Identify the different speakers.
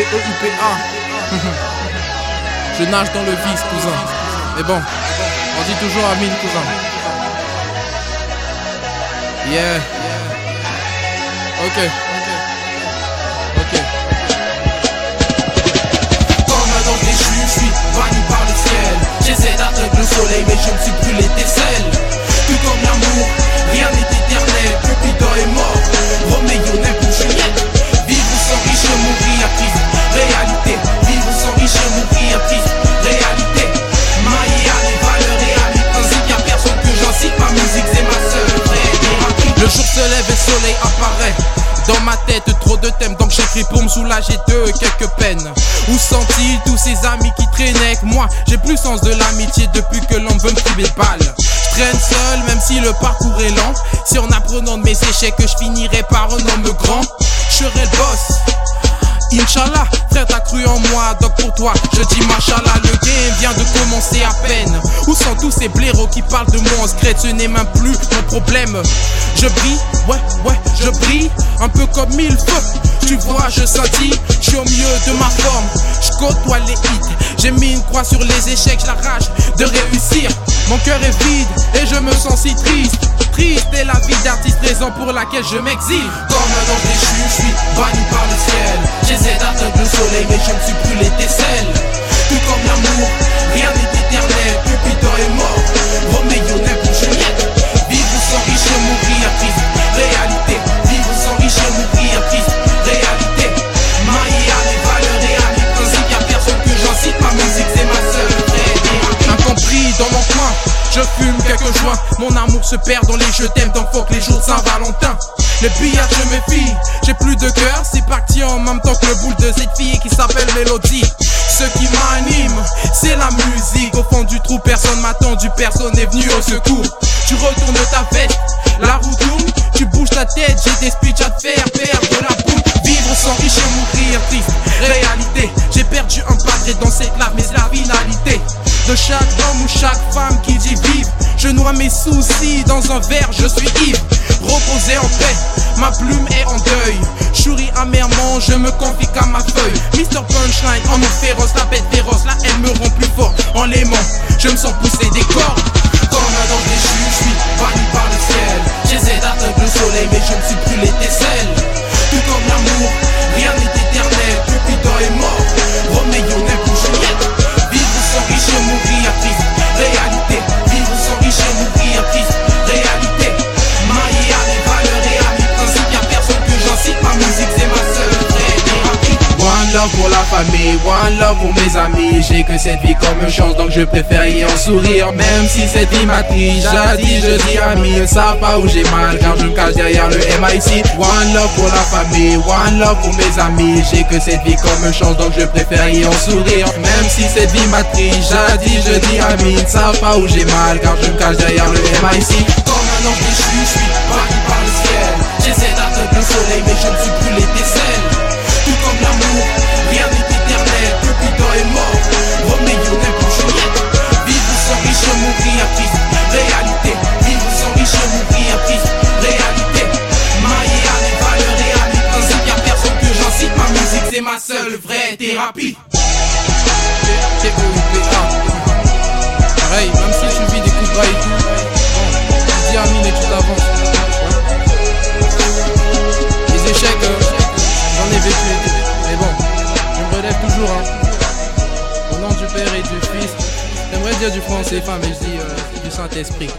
Speaker 1: T-E-U-P-A. Je nage dans le vice, cousin. Mais bon, on dit toujours Amine, cousin. Yeah. Ok.
Speaker 2: Soleil
Speaker 1: apparaît. Dans ma tête, trop de thèmes, donc j'écris pour me soulager de quelques peines. Où sont-ils tous ces amis qui traînaient avec moi? J'ai plus sens de l'amitié depuis que l'on veut me trouver balle. Je traîne seul, même si le parcours est lent. Si en apprenant de mes échecs, je finirai par un homme grand, je serai le boss. Inch'Allah, frère t'as cru en moi, donc pour toi. Je dis Machallah Le game vient de commencer à peine. Où sont tous ces blaireaux qui parlent de moi en secret Ce n'est même plus mon problème. Je brille, ouais, ouais, je brille. Un peu comme mille feux Tu vois, je scintille, je suis au milieu de ma forme J'ai mis une croix sur les échecs, la rage de réussir. Mon cœur est vide et je me sens si triste. Triste est la vie d'artiste, raison pour laquelle je m'exile.
Speaker 2: Comme un ange déchu, je suis banni par le ciel. J'essaie d'atteindre le soleil, mais je ne suis
Speaker 1: Je fume quelques joints, mon amour se perd dans les je t'aime, que les jours Saint-Valentin. Le billard, je me fie, j'ai plus de cœur, c'est parti en même temps que le boule de cette fille qui s'appelle Mélodie. Ce qui m'anime, c'est la musique. Au fond du trou, personne m'a attendu, personne n'est venu au secours. Tu retournes ta veste, la roue tourne, tu bouges ta tête, j'ai des speeches à te faire homme ou chaque femme qui dit vive. Je noie mes soucis dans un verre, je suis ivre. Reposé en paix, ma plume est en deuil. Chouris amèrement, je me confie qu'à ma feuille. Mr. Punchline, en mon féroce, la bête féroce, la haine me rend plus fort. En l'aimant, je me sens pousser des cordes. Love pour la famille, one love pour mes amis. J'ai que cette vie comme une chance, donc je préfère y en sourire. Même si cette vie m'attriste, jadis je dis amis, ils savent pas où j'ai mal, car je me cache derrière le MIC. One love pour la famille, one love pour mes amis. J'ai que cette vie comme une chance, donc je préfère y en sourire. Même si cette vie m'attriste, jadis je dis amis, ils savent pas où j'ai mal, car je me cache derrière le MIC.
Speaker 2: Comme un ange je suis banni par le thérapie.
Speaker 1: Pareil, même si tu vis des coups de bras et tout, tu dis Amine et tu t'avances. Les échecs, euh, j'en ai vécu. Mais bon, je me relève toujours. Hein. Au nom du Père et du Fils. J'aimerais dire du français, enfin, mais je dis euh, du Saint-Esprit.